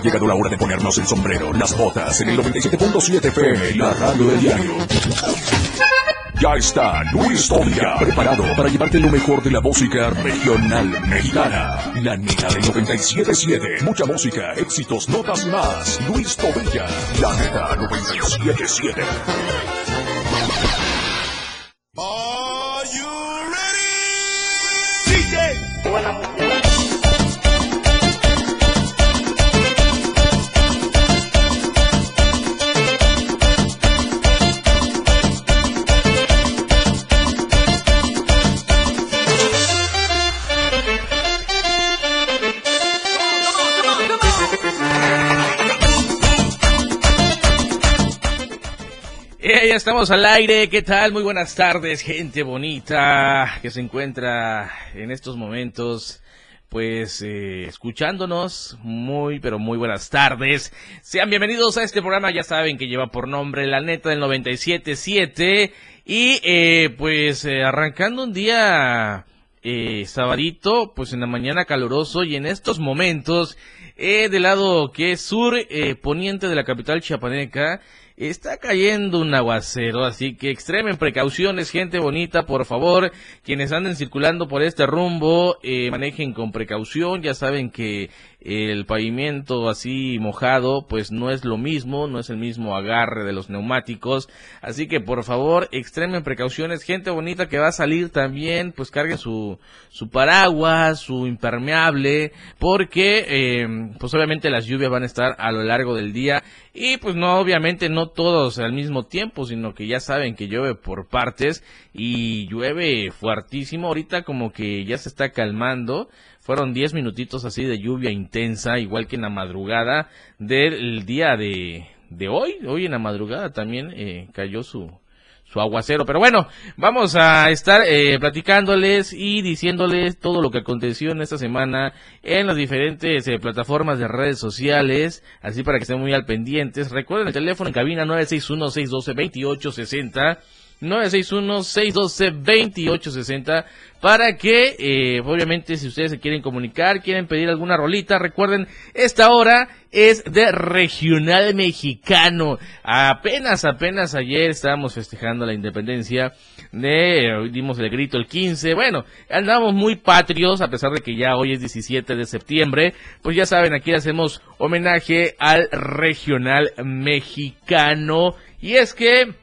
Ha llegado la hora de ponernos el sombrero, las botas en el 97.7 FM, la radio del diario. Ya está Luis Tobilla preparado para llevarte lo mejor de la música regional mexicana. La neta del 97.7. Mucha música, éxitos, notas más. Luis Tobilla. La neta 97.7. ya estamos al aire, ¿qué tal? Muy buenas tardes, gente bonita que se encuentra en estos momentos, pues, eh, escuchándonos. Muy, pero muy buenas tardes. Sean bienvenidos a este programa, ya saben que lleva por nombre La Neta del 97.7. Y, eh, pues, eh, arrancando un día, eh, sabadito, pues en la mañana caluroso y en estos momentos, del lado que es sur, poniente de la capital chiapaneca, Está cayendo un aguacero, así que extremen precauciones, gente bonita, por favor. Quienes anden circulando por este rumbo, eh, manejen con precaución. Ya saben que el pavimento así mojado, pues no es lo mismo, no es el mismo agarre de los neumáticos. Así que por favor, extremen precauciones, gente bonita que va a salir también, pues carguen su, su paraguas, su impermeable, porque eh, pues obviamente las lluvias van a estar a lo largo del día y pues no, obviamente no todos al mismo tiempo, sino que ya saben que llueve por partes y llueve fuertísimo. Ahorita como que ya se está calmando. Fueron 10 minutitos así de lluvia intensa, igual que en la madrugada del día de, hoy. Hoy en la madrugada también eh, cayó su, su aguacero. Pero bueno, vamos a estar eh, platicándoles y diciéndoles todo lo que aconteció en esta semana en las diferentes eh, plataformas de redes sociales, así para que estén muy al pendientes. Recuerden el teléfono en cabina 961-612-2860. 961-612-2860 para que, eh, obviamente, si ustedes se quieren comunicar, quieren pedir alguna rolita, recuerden, esta hora es de regional mexicano. Apenas, apenas ayer estábamos festejando la independencia de, hoy dimos el grito el 15, bueno, andamos muy patrios, a pesar de que ya hoy es 17 de septiembre, pues ya saben, aquí hacemos homenaje al regional mexicano, y es que,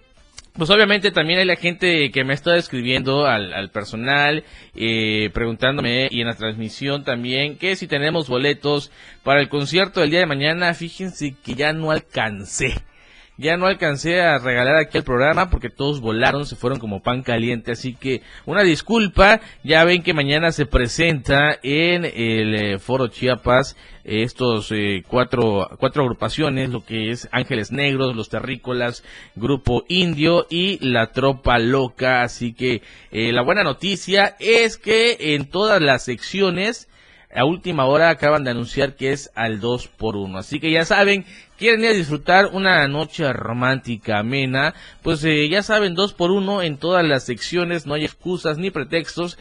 pues obviamente también hay la gente que me está escribiendo al, al personal, eh, preguntándome y en la transmisión también que si tenemos boletos para el concierto del día de mañana, fíjense que ya no alcancé. Ya no alcancé a regalar aquí el programa porque todos volaron, se fueron como pan caliente, así que una disculpa, ya ven que mañana se presenta en el eh, Foro Chiapas eh, estos eh, cuatro, cuatro agrupaciones, lo que es Ángeles Negros, Los Terrícolas, Grupo Indio y La Tropa Loca, así que eh, la buena noticia es que en todas las secciones a última hora acaban de anunciar que es al 2 por 1 Así que ya saben, quieren ir a disfrutar una noche romántica, amena, pues eh, ya saben, 2 por 1 en todas las secciones, no hay excusas ni pretextos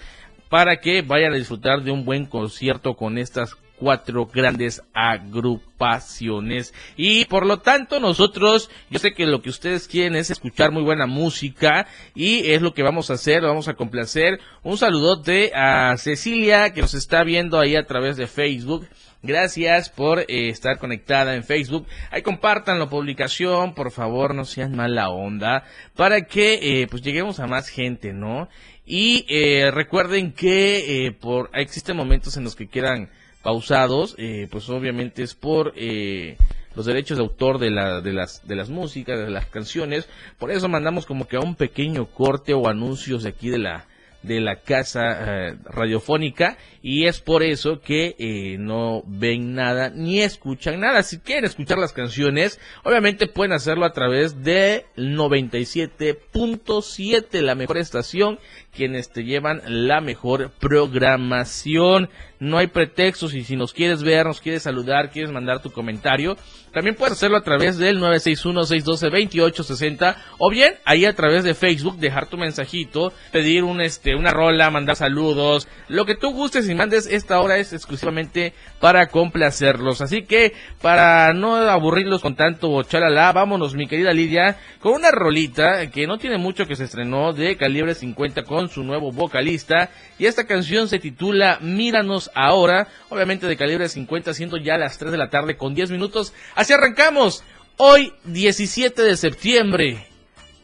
para que vayan a disfrutar de un buen concierto con estas cuatro grandes agrupaciones y por lo tanto nosotros yo sé que lo que ustedes quieren es escuchar muy buena música y es lo que vamos a hacer vamos a complacer un saludote a Cecilia que nos está viendo ahí a través de Facebook Gracias por eh, estar conectada en Facebook. Ahí compartan la publicación, por favor, no sean mala onda, para que eh, pues lleguemos a más gente, ¿no? Y eh, recuerden que por existen momentos en los que quieran pausados, eh, pues obviamente es por eh, los derechos de autor de, la, de, las, de las músicas, de las canciones. Por eso mandamos como que a un pequeño corte o anuncios de aquí de la, de la casa eh, radiofónica y es por eso que eh, no ven nada ni escuchan nada. Si quieren escuchar las canciones, obviamente pueden hacerlo a través de 97.7, la mejor estación, quienes te llevan la mejor programación. No hay pretextos y si nos quieres ver, nos quieres saludar, quieres mandar tu comentario, también puedes hacerlo a través del 961-612-2860 o bien ahí a través de Facebook dejar tu mensajito, pedir un este una rola, mandar saludos, lo que tú gustes y mandes, esta hora es exclusivamente para complacerlos. Así que para no aburrirlos con tanto chalala, vámonos mi querida Lidia con una rolita que no tiene mucho que se estrenó de calibre 50 con su nuevo vocalista y esta canción se titula Míranos ahora, obviamente de calibre 50 siendo ya las 3 de la tarde con 10 minutos. Así arrancamos. Hoy 17 de septiembre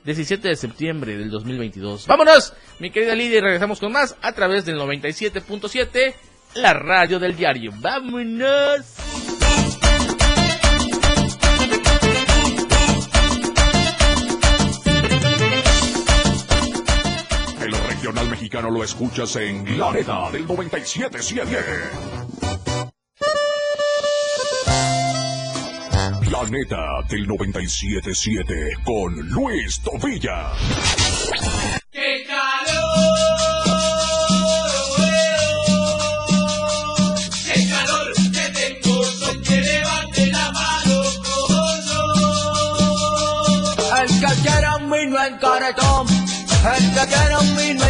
17 de septiembre del 2022. Vámonos, mi querida Lidia, y regresamos con más a través del 97.7, la radio del diario. Vámonos. Mexicano lo escuchas en La Neta del 97.7. La Neta del 97.7 con Luis Tobilla. El que quiera un vino.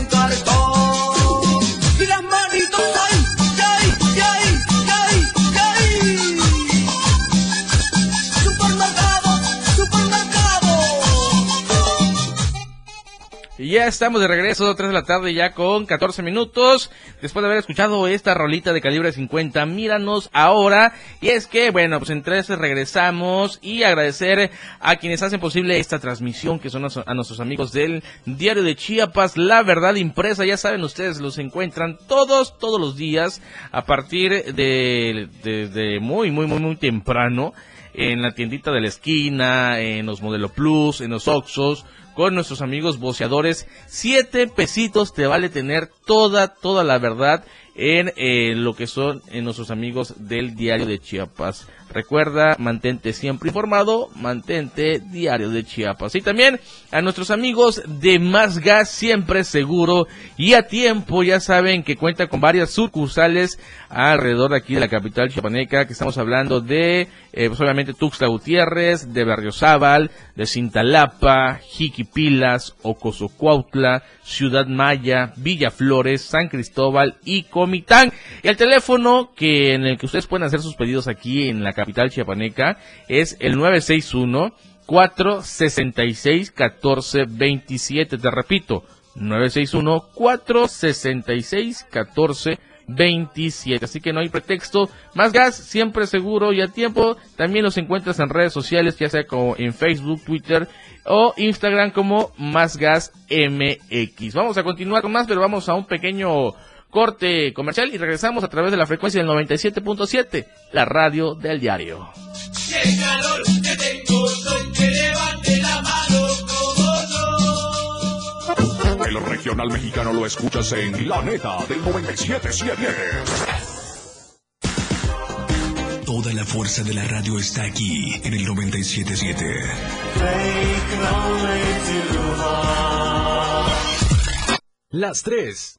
Ya estamos de regreso, 3 de la tarde ya con 14 minutos. Después de haber escuchado esta rolita de calibre 50, míranos ahora. Y es que, bueno, pues en 13 regresamos y agradecer a quienes hacen posible esta transmisión, que son a, nuestros amigos del Diario de Chiapas, La Verdad Impresa. Ya saben ustedes, los encuentran todos, todos los días a partir de, de, de muy, muy, muy, muy temprano en la tiendita de la esquina, en los Modelo Plus, en los Oxos, con nuestros amigos boceadores. Siete pesitos te vale tener toda, toda la verdad en eh, lo que son en nuestros amigos del diario de Chiapas. Recuerda, mantente siempre informado, mantente diario de Chiapas. Y también a nuestros amigos de Más Gas, siempre seguro y a tiempo. Ya saben que cuenta con varias sucursales alrededor de aquí de la capital chiapaneca, que estamos hablando de, eh, pues obviamente Tuxtla Gutiérrez, de Berriozábal, de Cintalapa, Jiquipilas, Ocosocuautla, Ciudad Maya, Villa Flores, San Cristóbal y Comitán. Y el teléfono que en el que ustedes pueden hacer sus pedidos aquí en la capital chiapaneca es el 961 466 1427. Te repito, 961 466 1427. Así que no hay pretexto. Más gas, siempre seguro y a tiempo. También los encuentras en redes sociales, ya sea como en Facebook, Twitter o Instagram como Más Gas MX. Vamos a continuar con más, pero vamos a un pequeño corte comercial y regresamos a través de la frecuencia del 97.7, la radio del diario. El regional mexicano lo escuchas en La Neta del 97.7. Toda la fuerza de la radio está aquí en el 977. Las 3.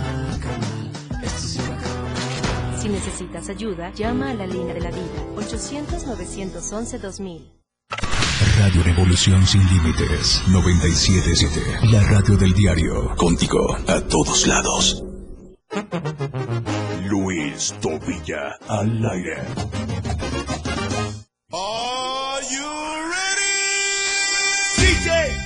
Si necesitas ayuda, llama a la línea de la vida 800-911-2000. Radio Revolución sin límites 977. La radio del diario. Contigo a todos lados. Luis Tobilla al aire. Are you ready? DJ.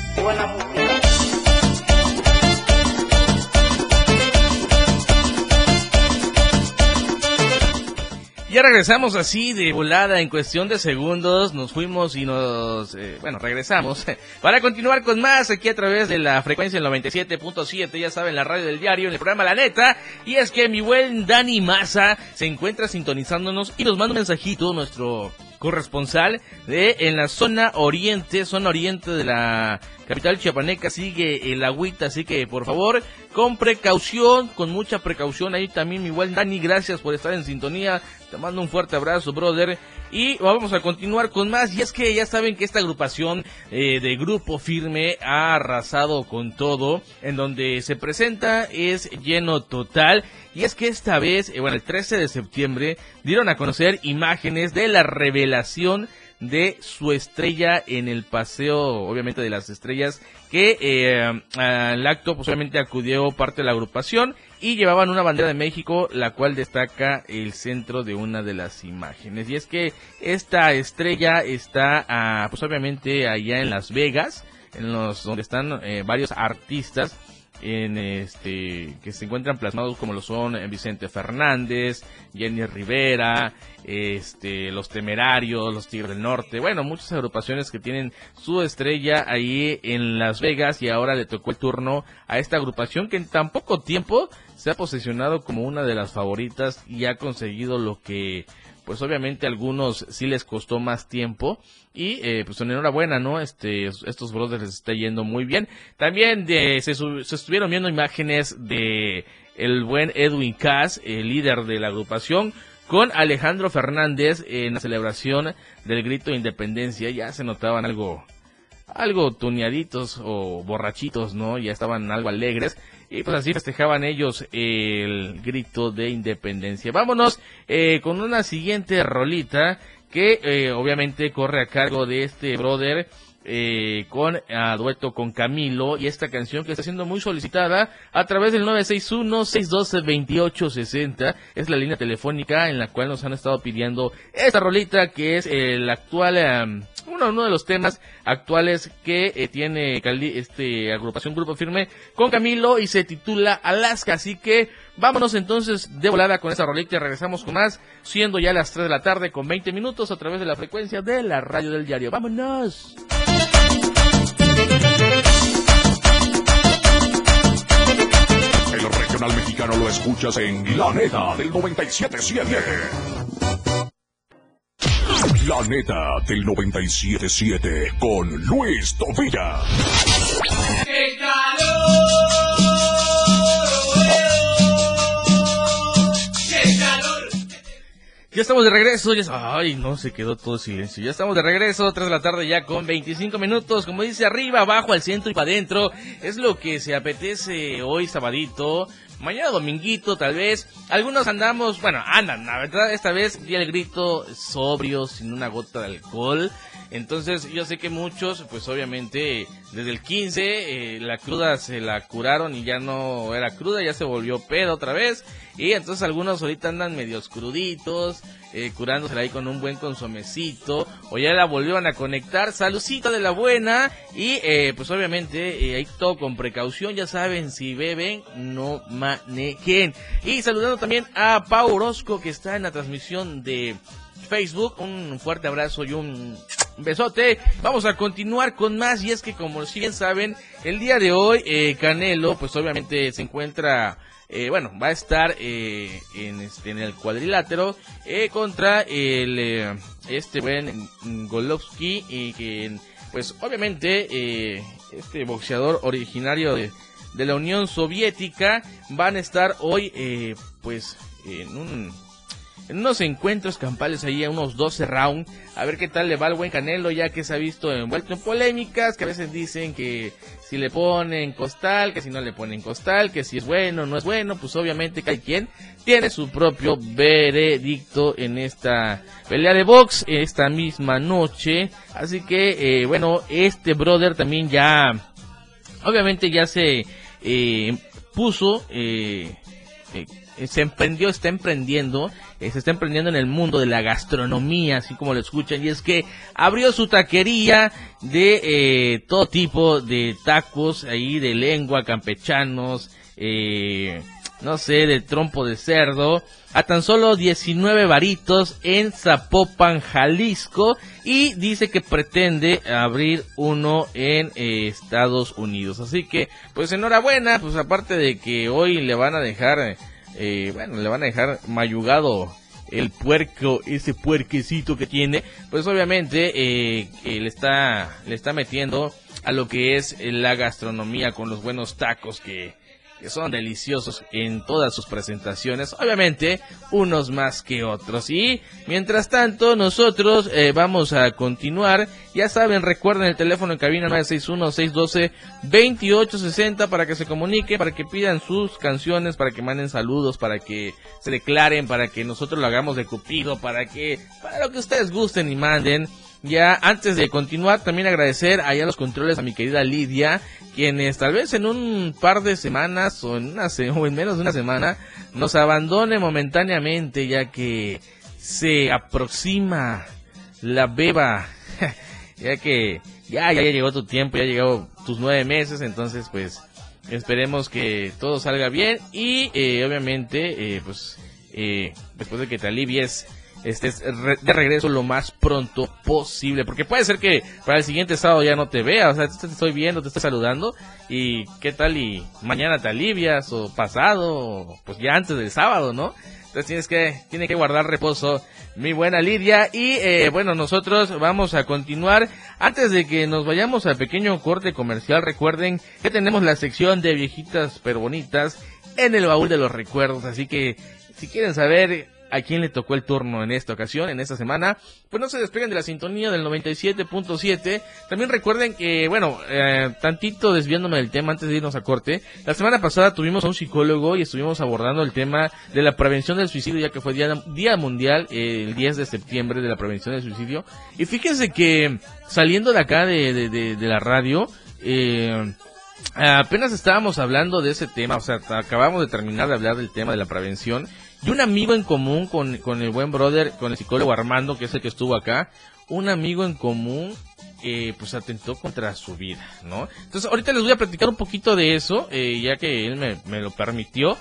Ya regresamos así de volada en cuestión de segundos, nos fuimos y nos, eh, bueno, regresamos para continuar con más aquí a través de la frecuencia del 97.7, ya saben, la radio del diario, en el programa La Neta, y es que mi buen Dani Massa se encuentra sintonizándonos y nos manda un mensajito nuestro corresponsal de en la zona oriente, zona oriente de la capital chiapaneca sigue el agüita, así que por favor, con precaución, con mucha precaución. Ahí también mi buen Dani, gracias por estar en sintonía. Te mando un fuerte abrazo, brother. Y vamos a continuar con más. Y es que ya saben que esta agrupación eh, de Grupo Firme ha arrasado con todo. En donde se presenta es lleno total. Y es que esta vez, eh, bueno, el 13 de septiembre, dieron a conocer imágenes de la revelación de su estrella en el paseo, obviamente de las estrellas, que eh, al acto pues obviamente acudió parte de la agrupación y llevaban una bandera de México, la cual destaca el centro de una de las imágenes. Y es que esta estrella está ah, pues obviamente allá en Las Vegas, en los donde están eh, varios artistas en este que se encuentran plasmados como lo son eh, Vicente Fernández, Jenny Rivera, este los Temerarios, los Tigres del Norte, bueno, muchas agrupaciones que tienen su estrella ahí en Las Vegas y ahora le tocó el turno a esta agrupación que en tan poco tiempo se ha posicionado como una de las favoritas y ha conseguido lo que pues obviamente a algunos sí les costó más tiempo y eh, pues enhorabuena, ¿no? Este, estos brothers les está yendo muy bien. También de, se, se estuvieron viendo imágenes de el buen Edwin Cass, el líder de la agrupación, con Alejandro Fernández en la celebración del grito de independencia. Ya se notaban algo, algo tuneaditos o borrachitos, ¿no? Ya estaban algo alegres. Y pues así festejaban ellos el grito de independencia. Vámonos eh, con una siguiente rolita que eh, obviamente corre a cargo de este brother eh, con a dueto con Camilo y esta canción que está siendo muy solicitada a través del 961-612-2860 es la línea telefónica en la cual nos han estado pidiendo esta rolita que es el actual em, uno, de los temas actuales que eh, tiene este agrupación Grupo Firme con Camilo y se titula Alaska. Así que vámonos entonces de volada con esa rolita y regresamos con más siendo ya las 3 de la tarde con 20 minutos a través de la frecuencia de la radio del diario. Vámonos El regional mexicano lo escuchas en La Neta del 977. La Neta del 977 con Luis Tobilla. ¡Qué calor! ¡Qué calor! Ya estamos de regreso, ya... Ay, no, se quedó todo silencio. Ya estamos de regreso, 3 de la tarde ya con 25 minutos. Como dice, arriba, abajo, al centro y para adentro. Es lo que se apetece hoy, sabadito. Mañana dominguito, tal vez. Algunos andamos, bueno, andan, la verdad, esta vez di el grito sobrio, sin una gota de alcohol. Entonces, yo sé que muchos, pues obviamente, desde el 15, eh, la cruda se la curaron y ya no era cruda, ya se volvió pedo otra vez. Y entonces algunos ahorita andan medios cruditos, eh, curándosela ahí con un buen consomecito, o ya la volvieron a conectar, salucita de la buena, y eh, pues obviamente eh, ahí todo con precaución, ya saben, si beben, no manejen. Y saludando también a Pau Orozco que está en la transmisión de Facebook, un fuerte abrazo y un besote. Vamos a continuar con más. Y es que como si bien saben, el día de hoy eh, Canelo pues obviamente se encuentra eh, bueno, va a estar eh, en, este, en el cuadrilátero eh, contra el eh, este buen Golovsky y que pues obviamente eh, este boxeador originario de, de la Unión Soviética van a estar hoy pues en un en unos encuentros campales ahí a unos 12 rounds, a ver qué tal le va al buen Canelo, ya que se ha visto envuelto en polémicas, que a veces dicen que si le ponen costal, que si no le ponen costal, que si es bueno no es bueno, pues obviamente cada quien tiene su propio veredicto en esta pelea de box esta misma noche, así que eh, bueno, este brother también ya, obviamente ya se eh, puso... Eh, se emprendió, está emprendiendo, eh, se está emprendiendo en el mundo de la gastronomía, así como lo escuchan, y es que abrió su taquería de eh, todo tipo de tacos ahí de lengua, campechanos, eh, no sé, de trompo de cerdo, a tan solo 19 varitos en Zapopan, Jalisco, y dice que pretende abrir uno en Estados Unidos. Así que, pues enhorabuena, pues aparte de que hoy le van a dejar... eh, bueno, le van a dejar mayugado el puerco, ese puerquecito que tiene, pues obviamente eh, eh, le está le está metiendo a lo que es la gastronomía con los buenos tacos que que son deliciosos en todas sus presentaciones, obviamente unos más que otros. Y mientras tanto, nosotros eh, vamos a continuar. Ya saben, recuerden el teléfono en cabina 961-612-2860 para que se comunique, para que pidan sus canciones, para que manden saludos, para que se declaren, para que nosotros lo hagamos de cupido, para que, para lo que ustedes gusten y manden. Ya antes de continuar, también agradecer allá los controles a mi querida Lidia, quienes tal vez en un par de semanas o en, una o en menos de una semana nos abandone momentáneamente, ya que se aproxima la beba, ya que ya, ya llegó tu tiempo, ya llegó tus nueve meses, entonces pues esperemos que todo salga bien y eh, obviamente eh, pues eh, después de que te alivies estés de regreso lo más pronto posible. Porque puede ser que para el siguiente sábado ya no te vea. O sea, te estoy viendo, te estoy saludando. Y qué tal y mañana te alivias o pasado, pues ya antes del sábado, ¿no? Entonces tienes que, tiene que guardar reposo, mi buena Lidia. Y eh, bueno, nosotros vamos a continuar. Antes de que nos vayamos al pequeño corte comercial, recuerden que tenemos la sección de viejitas pero bonitas en el baúl de los recuerdos. Así que si quieren saber a quién le tocó el turno en esta ocasión, en esta semana, pues no se despeguen de la sintonía del 97.7. También recuerden que, bueno, eh, tantito desviándome del tema antes de irnos a corte, la semana pasada tuvimos a un psicólogo y estuvimos abordando el tema de la prevención del suicidio, ya que fue Día, Mundial eh, el 10 de septiembre de la prevención del suicidio. Y fíjense que saliendo de acá de, de, de- de la radio, eh, apenas estábamos hablando de ese tema, o sea, acabamos de terminar de hablar del tema de la prevención. Y un amigo en común con, con el buen brother, con el psicólogo Armando, que es el que estuvo acá, un amigo en común, eh, pues atentó contra su vida, ¿no? Entonces, ahorita les voy a platicar un poquito de eso, eh, ya que él me, me lo permitió.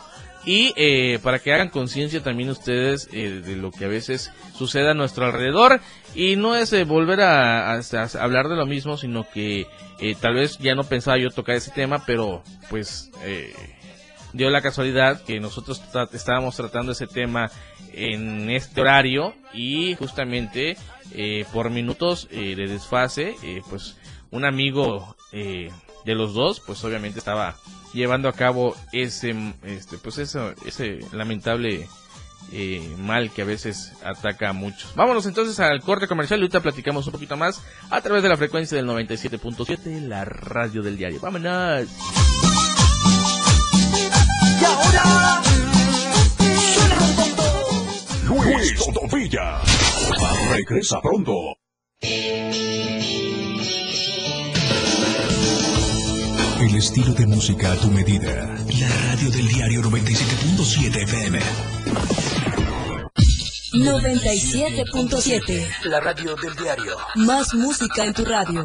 Y eh, para que hagan conciencia también ustedes eh, de lo que a veces sucede a nuestro alrededor. Y no es eh, volver a, a- a hablar de lo mismo, sino que eh, tal vez ya no pensaba yo tocar ese tema, pero pues eh, dio la casualidad que nosotros estábamos tratando ese tema en este horario y justamente eh, por minutos eh, de desfase, eh, pues un amigo eh, de los dos, pues obviamente estaba llevando a cabo ese, este, pues eso, ese lamentable mal que a veces ataca a muchos. Vámonos entonces al corte comercial y ahorita platicamos un poquito más a través de la frecuencia del 97.7, la radio del diario. Vámonos. Y ahora suena con todo. Luis Todovilla. Regresa pronto. El estilo de música a tu medida. La radio del diario 97.7 FM. 97.7. La radio del diario. Más música en tu radio.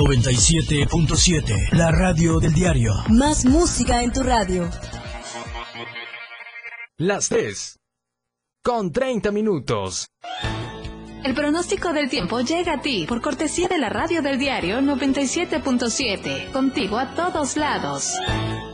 97.7. La radio del diario. Más música en tu radio. Las 3. Con 30 minutos. El pronóstico del tiempo llega a ti por cortesía de la radio del diario 97.7, contigo a todos lados.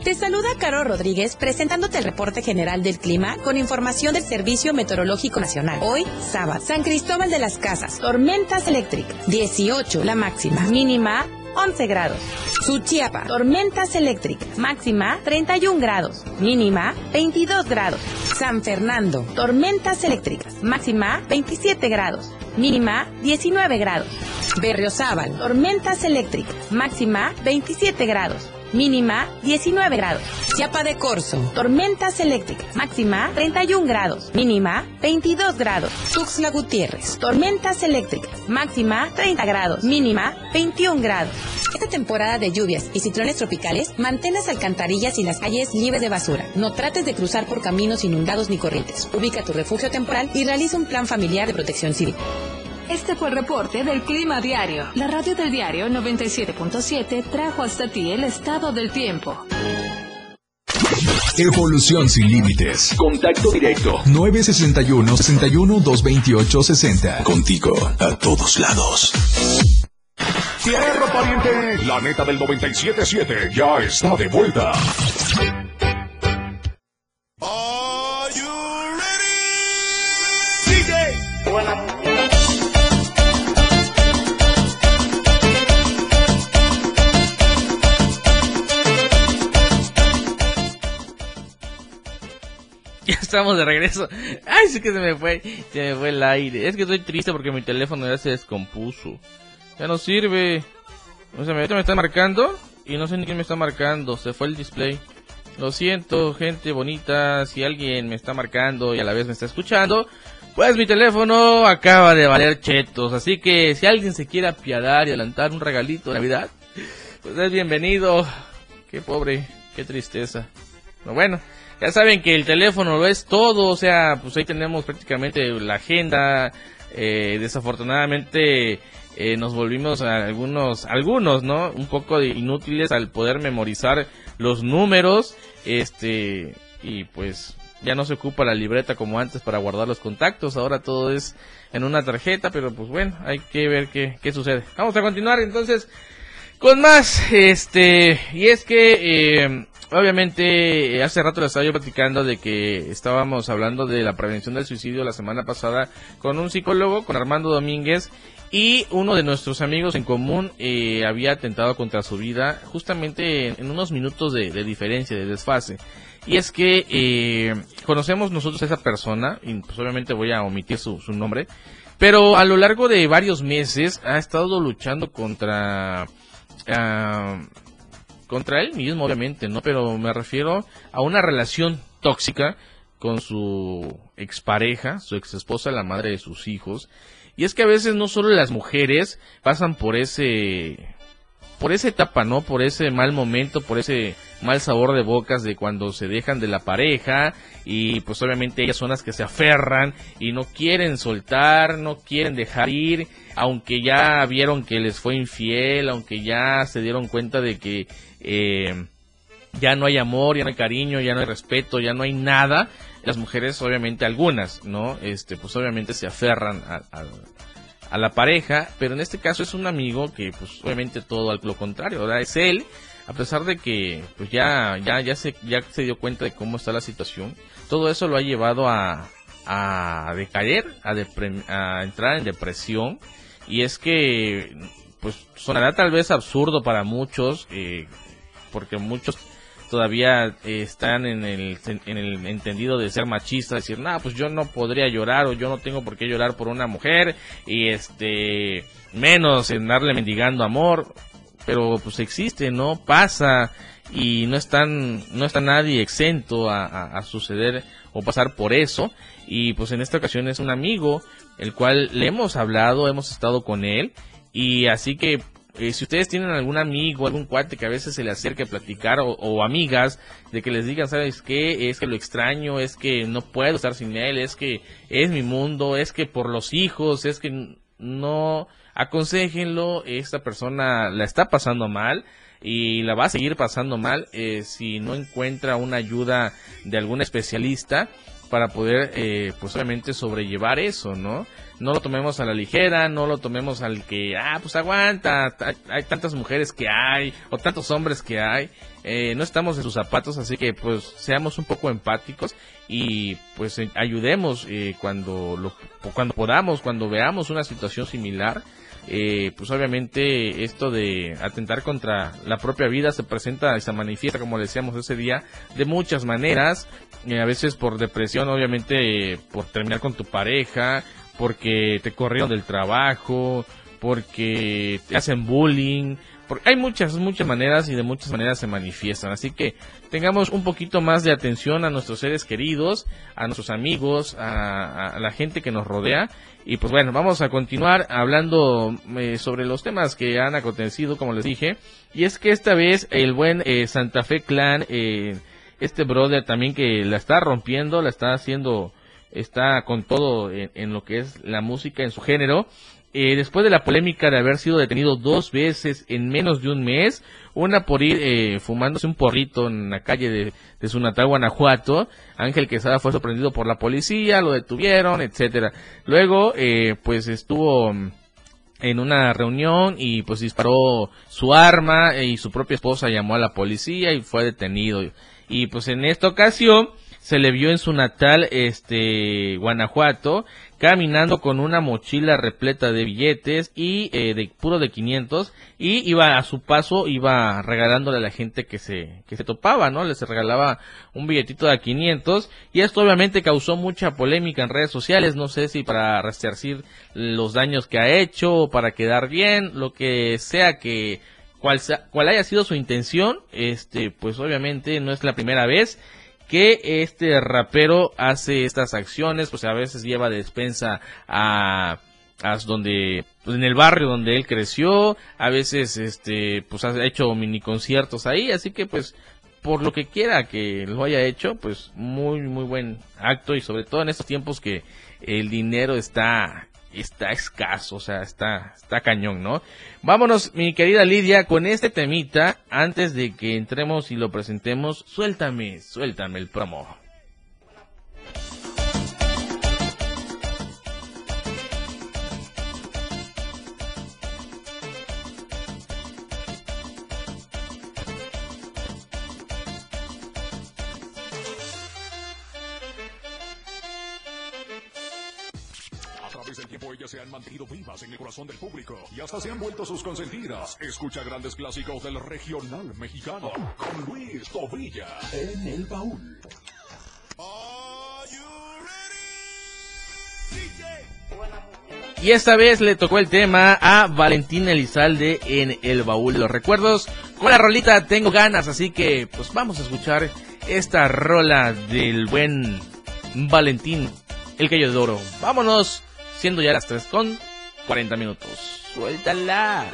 Te saluda Caro Rodríguez presentándote el reporte general del clima con información del Servicio Meteorológico Nacional. Hoy, sábado, San Cristóbal de las Casas, tormentas eléctricas, 18 la máxima, mínima 11 grados. Suchiapa, tormentas eléctricas, máxima 31 grados, mínima 22 grados. San Fernando, tormentas eléctricas, máxima 27 grados, mínima 19 grados. Berriozábal, tormentas eléctricas, máxima 27 grados. Mínima 19 grados. Chiapa de Corzo. Tormentas eléctricas. Máxima 31 grados. Mínima 22 grados. Tuxtla Gutiérrez. Tormentas eléctricas. Máxima 30 grados. Mínima 21 grados. esta temporada de lluvias y ciclones tropicales, mantén las alcantarillas y las calles libres de basura. No trates de cruzar por caminos inundados ni corrientes. Ubica tu refugio temporal y realiza un plan familiar de protección civil. Este fue el reporte del Clima Diario. La radio del diario 97.7 trajo hasta ti el estado del tiempo. Evolución sin límites. Contacto directo. 961-61-228-60. Contigo, a todos lados. Tierra pariente. La neta del 97.7 ya está de vuelta. Estamos de regreso. Ay, sí que se me fue, se me fue el aire. Es que estoy triste porque mi teléfono ya se descompuso. Ya no sirve. O sea, ahorita me está marcando y no sé ni quién me está marcando. Se fue el display. Lo siento, gente bonita. Si alguien me está marcando y a la vez me está escuchando, pues mi teléfono acaba de valer chetos. Así que si alguien se quiere apiadar y adelantar un regalito de Navidad, pues es bienvenido. Qué pobre, qué tristeza. Pero bueno, ya saben que el teléfono lo es todo. O sea, pues ahí tenemos prácticamente la agenda. Eh, desafortunadamente eh, nos volvimos a algunos, algunos, ¿no? Un poco de inútiles al poder memorizar los números, este, y pues ya no se ocupa la libreta como antes para guardar los contactos, ahora todo es en una tarjeta, pero pues bueno, hay que ver qué, qué sucede. Vamos a continuar entonces con más, este, y es que, eh, obviamente, hace rato les estaba yo platicando de que estábamos hablando de la prevención del suicidio la semana pasada con un psicólogo, con Armando Domínguez, y uno de nuestros amigos en común eh, había atentado contra su vida justamente en, unos minutos de, de, diferencia, de desfase. Y es que eh, conocemos nosotros a esa persona, y pues obviamente voy a omitir su, su, nombre, pero a lo largo de varios meses ha estado luchando contra... Uh, contra él mismo, obviamente, ¿no? Pero me refiero a una relación tóxica con su expareja, su ex esposa, la madre de sus hijos, y es que a veces no solo las mujeres pasan por ese por esa etapa, ¿no? Por ese mal momento, por ese mal sabor de bocas de cuando se dejan de la pareja y pues obviamente ellas son las que se aferran y no quieren soltar, no quieren dejar ir, aunque ya vieron que les fue infiel, aunque ya se dieron cuenta de que eh, ya no hay amor, ya no hay cariño, ya no hay respeto, ya no hay nada, las mujeres obviamente algunas, ¿no? Este, pues obviamente se aferran a, a, la pareja, pero en este caso es un amigo que pues obviamente todo al lo contrario, ¿verdad? Es él, a pesar de que pues ya, ya, ya se, ya se dio cuenta de cómo está la situación, todo eso lo ha llevado a, a decaer, a, depre, a entrar en depresión, y es que pues sonará tal vez absurdo para muchos, eh, porque muchos todavía eh, están en el, en el entendido de ser machista, decir, nah, pues yo no podría llorar o yo no tengo por qué llorar por una mujer y este, menos en darle mendigando amor, pero pues existe, ¿no? Pasa y no están, no está nadie exento a suceder o pasar por eso y pues en esta ocasión es un amigo el cual le hemos hablado, hemos estado con él y así que eh, si ustedes tienen algún amigo, algún cuate que a veces se le acerque a platicar o, o, amigas de que les digan, ¿sabes qué? Es que lo extraño, es que no puedo estar sin él, es que es mi mundo, es que por los hijos, es que no aconsejenlo, esta persona la está pasando mal y la va a seguir pasando mal eh, si no encuentra una ayuda de algún especialista para poder, eh, pues obviamente sobrellevar eso, ¿no? No lo tomemos a la ligera, no lo tomemos al que, ah, pues aguanta, hay tantas mujeres que hay, o tantos hombres que hay, eh, no estamos en sus zapatos, así que pues seamos un poco empáticos y pues eh, ayudemos eh, cuando, lo, cuando podamos, cuando veamos una situación similar, eh, pues obviamente esto de atentar contra la propia vida se presenta y se manifiesta, como decíamos ese día, de muchas maneras, a veces por depresión, obviamente por terminar con tu pareja, porque te corrieron del trabajo, porque te hacen bullying, Porque hay muchas, muchas maneras y de muchas maneras se manifiestan. Así que tengamos un poquito más de atención a nuestros seres queridos, a nuestros amigos, a, a la gente que nos rodea. Y pues bueno, vamos a continuar hablando eh, sobre los temas que han acontecido, como les dije. Y es que esta vez el buen eh, Santa Fe Clan, eh, este brother también que la está rompiendo, la está haciendo, está con todo en, en lo que es la música, en su género. Eh, después de la polémica de haber sido detenido dos veces en menos de un mes, una por ir eh, fumándose un porrito en la calle de, de su natal Guanajuato, Ángel Quesada fue sorprendido por la policía, lo detuvieron, etcétera. Luego, eh, pues estuvo mm, en una reunión y pues disparó su arma eh, y su propia esposa llamó a la policía y fue detenido. Y pues en esta ocasión se le vio en su natal este Guanajuato caminando con una mochila repleta de billetes y eh, de puro de 500 y iba a su paso iba regalándole a la gente que se que se topaba, ¿no? Les regalaba un billetito de 500 y esto obviamente causó mucha polémica en redes sociales, no sé si para resarcir los daños que ha hecho para quedar bien, lo que sea que cual, sea, cual haya sido su intención, este pues obviamente no es la primera vez que este rapero hace estas acciones, pues a veces lleva de despensa a, a donde pues en el barrio donde él creció, a veces este pues ha hecho mini conciertos ahí, así que pues por lo que quiera que lo haya hecho, pues muy muy buen acto y sobre todo en estos tiempos que el dinero está está escaso, o sea, está, está cañón, ¿no? Vámonos, mi querida Lidia, con este temita, antes de que entremos y lo presentemos, suéltame, suéltame el promo. Se han mantenido vivas en el corazón del público y hasta se han vuelto sus consentidas. Escucha grandes clásicos del regional mexicano con Luis Tobilla en el baúl. Y esta vez le tocó el tema a Valentín Elizalde en el baúl de los recuerdos. Con la rolita tengo ganas, así que pues vamos a escuchar esta rola del buen Valentín, el gallo de oro. Vámonos, siendo ya las 3 con 40 minutos. Suéltala.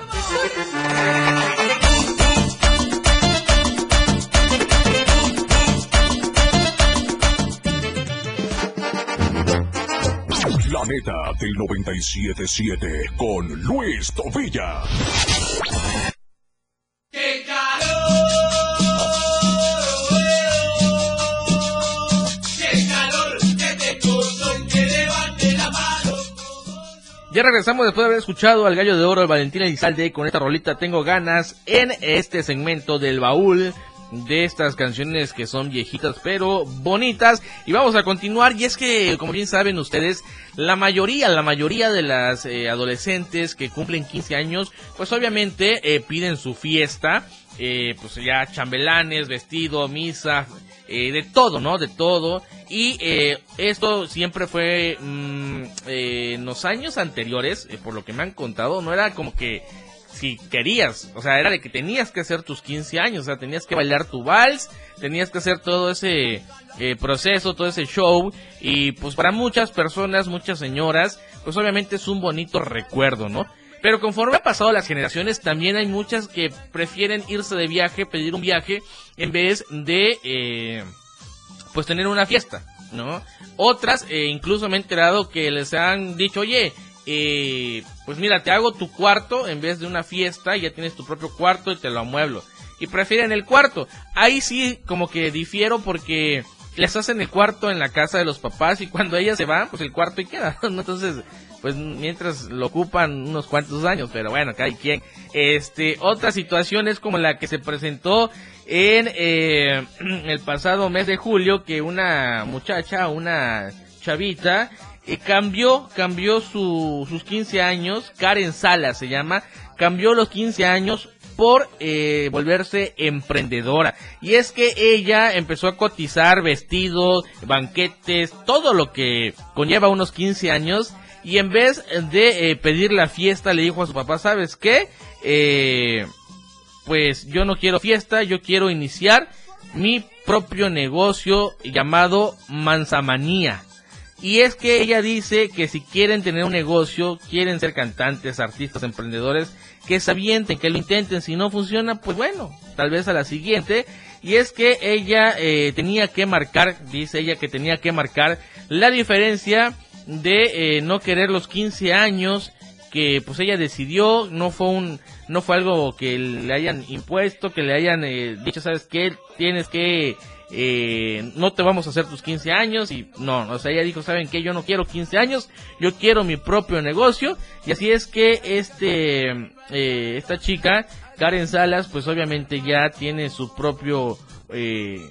La neta del 977 con Luis Tobilla. Ya regresamos después de haber escuchado al gallo de oro de Valentín Elizalde con esta rolita Tengo ganas en este segmento del baúl de estas canciones que son viejitas pero bonitas y vamos a continuar y es que como bien saben ustedes la mayoría la mayoría de las eh, adolescentes que cumplen 15 años pues obviamente eh, piden su fiesta eh, pues ya chambelanes vestido misa eh, de todo, ¿no? De todo. Y eh, esto siempre fue mm, eh, en los años anteriores, eh, por lo que me han contado, no era como que si querías, o sea, era de que tenías que hacer tus 15 años, o sea, tenías que bailar tu vals, tenías que hacer todo ese eh, proceso, todo ese show, y pues para muchas personas, muchas señoras, pues obviamente es un bonito recuerdo, ¿no? Pero conforme ha pasado las generaciones, también hay muchas que prefieren irse de viaje, pedir un viaje, en vez de, pues tener una fiesta, ¿no? Otras, eh, incluso me he enterado que les han dicho, oye, eh, pues mira, te hago tu cuarto en vez de una fiesta, ya tienes tu propio cuarto y te lo amueblo. Y prefieren el cuarto. Ahí sí, como que difiero porque les hacen el cuarto en la casa de los papás y cuando ellas se van, pues el cuarto y queda. Entonces, pues mientras lo ocupan unos cuantos años, pero bueno, cada quien. Este, otra situación es como la que se presentó en eh, el pasado mes de julio, que una muchacha, una chavita, eh, cambió, cambió su, sus 15 años, Karen Sala se llama, cambió los 15 años por eh, volverse emprendedora. Y es que ella empezó a cotizar vestidos, banquetes, todo lo que conlleva unos 15 años. Y en vez de eh, pedir la fiesta, le dijo a su papá, ¿sabes qué? Eh, pues yo no quiero fiesta, yo quiero iniciar mi propio negocio llamado Manzamanía. Y es que ella dice que si quieren tener un negocio, quieren ser cantantes, artistas, emprendedores, que se avienten, que lo intenten. Si no funciona, pues bueno, tal vez a la siguiente. Y es que ella eh, tenía que marcar, dice ella que tenía que marcar la diferencia de eh, no querer los 15 años que pues ella decidió, no fue un no fue algo que le hayan impuesto, que le hayan eh, dicho, sabes qué, tienes que eh, no te vamos a hacer tus 15 años y no, o sea, ella dijo, ¿saben qué? Yo no quiero 15 años, yo quiero mi propio negocio y así es que este, eh, esta chica, Karen Salas, pues obviamente ya tiene su propio, eh,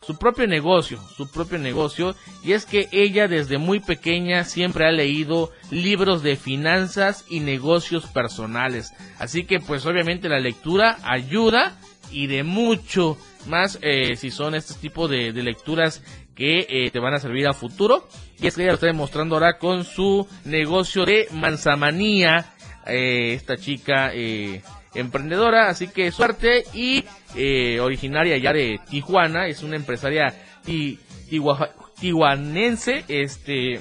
su propio negocio, su propio negocio, y es que ella desde muy pequeña siempre ha leído libros de finanzas y negocios personales. Así que pues obviamente la lectura ayuda y de mucho más eh, si son este tipo de, lecturas que eh, te van a servir a futuro. Y es que ella lo está demostrando ahora con su negocio de manzamanía, eh, esta chica eh, emprendedora, así que suerte y originaria ya de Tijuana, es una empresaria ti, tijuanense, este,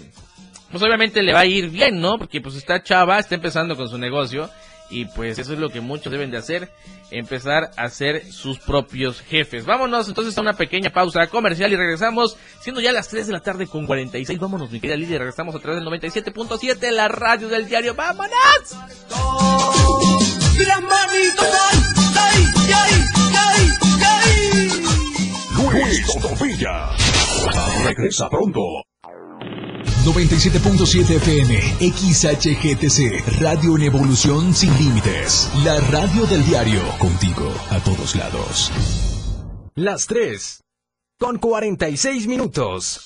pues obviamente le va a ir bien, ¿no? Porque pues está chava, está empezando con su negocio y pues eso es lo que muchos deben de hacer, empezar a ser sus propios jefes. Vámonos entonces a una pequeña pausa comercial y regresamos, siendo ya las 3 de la tarde con 46. Vámonos, mi querida Lidia, regresamos a través del 97.7, la radio del diario. ¡Vámonos! Luis Todovilla. Regresa pronto. 97.7 FM, XHGTC, Radio en Evolución Sin Límites. La radio del diario, contigo a todos lados. Las 3. Con 46 minutos.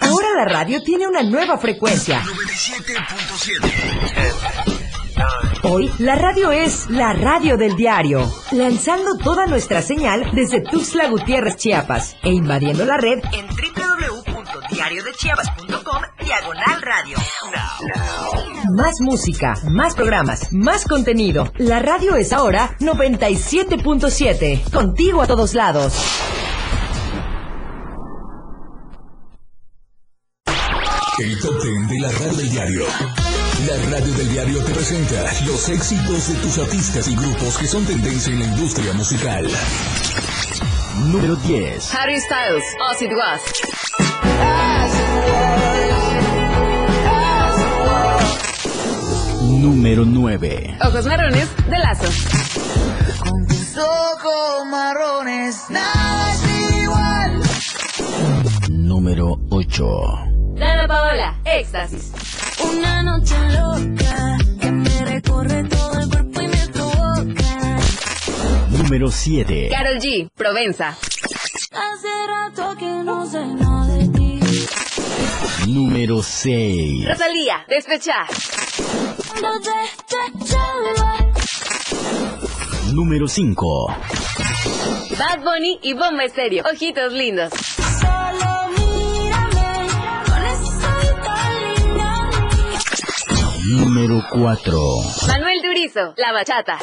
Ahora la radio tiene una nueva frecuencia. Hoy la radio es la radio del diario, lanzando toda nuestra señal desde Tuxtla Gutiérrez, Chiapas, e invadiendo la red en www.diariodechiapas.com diagonal radio. Más música, más programas, más contenido. La radio es ahora 97.7, contigo a todos lados. El top 10 de la radio del diario. La radio del diario te presenta los éxitos de tus artistas y grupos que son tendencia en la industria musical. Número 10. Harry Styles, As It Was. Número 9. Ojos marrones de Lazo. Con tus ojos marrones, nada es igual. Número 8. Dana Paola, Éxtasis. Una noche loca que me recorre todo el cuerpo. Número 7. Carol G, Provenza. Hace rato que no sé nada de ti. Número 6. Rosalía, Despechar. Número 5. Bad Bunny y Bomba Estéreo. Ojitos lindos. Solo mírame con esa tan linda. Número 4. Manuel Turizo, La Bachata.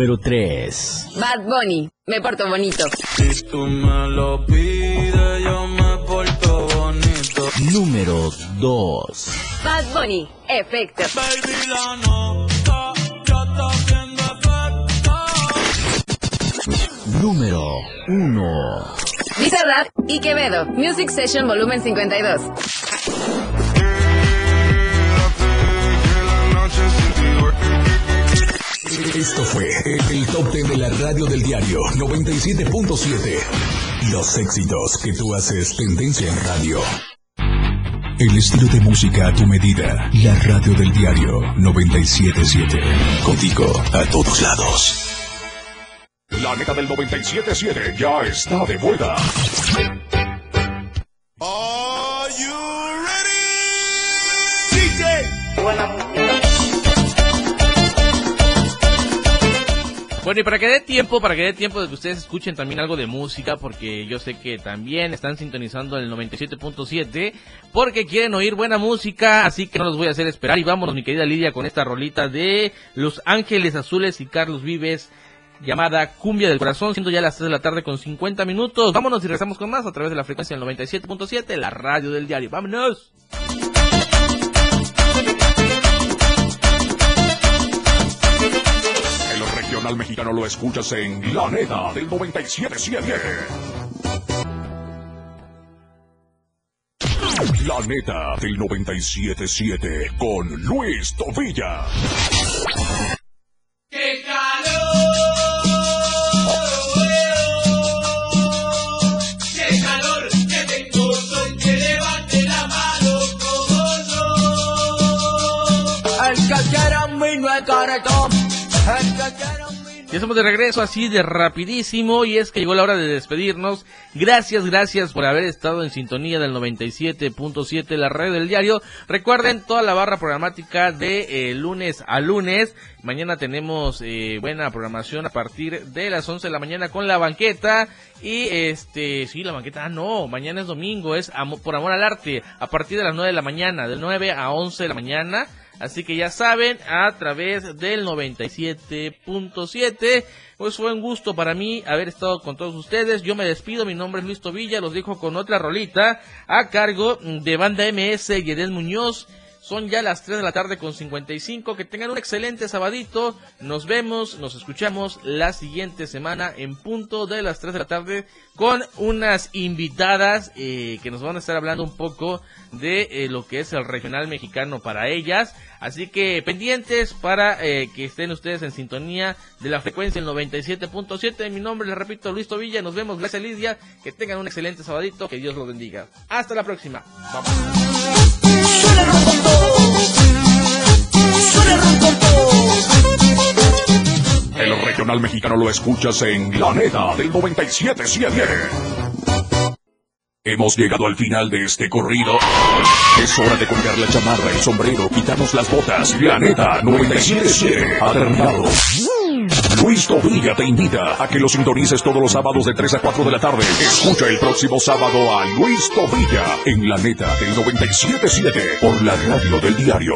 Número 3. Bad Bunny, Me Porto Bonito. Si tú me lo pides, yo me porto bonito. Número 2. Bad Bunny, Efecto. Baby, la nota ya está haciendo efecto. Número 1. Bizarrap y Quevedo. Music Session Volumen 52. Esto fue el, top 10 de la radio del diario 97.7. Los éxitos que tú haces tendencia en radio. El estilo de música a tu medida. La radio del diario 97.7. Contigo a todos lados. La neta del 97.7 ya está de vuelta. Bueno, y para que dé tiempo, para que dé tiempo de que ustedes escuchen también algo de música, porque yo sé que también están sintonizando el 97.7, porque quieren oír buena música, así que no los voy a hacer esperar. Y vámonos, mi querida Lidia, con esta rolita de Los Ángeles Azules y Carlos Vives, llamada Cumbia del Corazón, siendo ya las 3 de la tarde con 50 minutos. Vámonos y regresamos con más a través de la frecuencia del 97.7, la radio del diario. ¡Vámonos! Mexicano lo escuchas en La Neta del 977. La Neta del 977 con Luis Tobilla. Ya estamos de regreso así de rapidísimo y es que llegó la hora de despedirnos. Gracias, gracias por haber estado en sintonía del 97.7 la red del diario. Recuerden toda la barra programática de eh, lunes a lunes. Mañana tenemos eh, buena programación a partir de las 11 de la mañana con la banqueta y este, sí, la banqueta, ah, no, mañana es domingo, es por amor al arte a partir de las 9 de la mañana, del 9 a 11 de la mañana. Así que ya saben, a través del 97.7, pues fue un gusto para mí haber estado con todos ustedes. Yo me despido, mi nombre es Luis Tobilla, los dejo con otra rolita a cargo de Banda MS y Muñoz. Son ya las 3 de la tarde con 55. Que tengan un excelente sabadito. Nos vemos, nos escuchamos la siguiente semana en punto de las 3 de la tarde con unas invitadas eh, que nos van a estar hablando un poco de eh, lo que es el regional mexicano para ellas. Así que pendientes para eh, que estén ustedes en sintonía de la frecuencia el 97.7. Mi nombre, les repito, Luis Tobilla. Nos vemos. Gracias, Lidia. Que tengan un excelente sabadito. Que Dios los bendiga. Hasta la próxima. El regional mexicano lo escuchas en La Neta del 977. Hemos llegado al final de este corrido. Es hora de colgar la chamarra, el sombrero, quitarnos las botas. La Neta 977 ha terminado. Luis Tobilla te invita a que lo sintonices todos los sábados de 3 a 4 de la tarde. Escucha el próximo sábado a Luis Tobilla en La Neta del 977 por la radio del diario.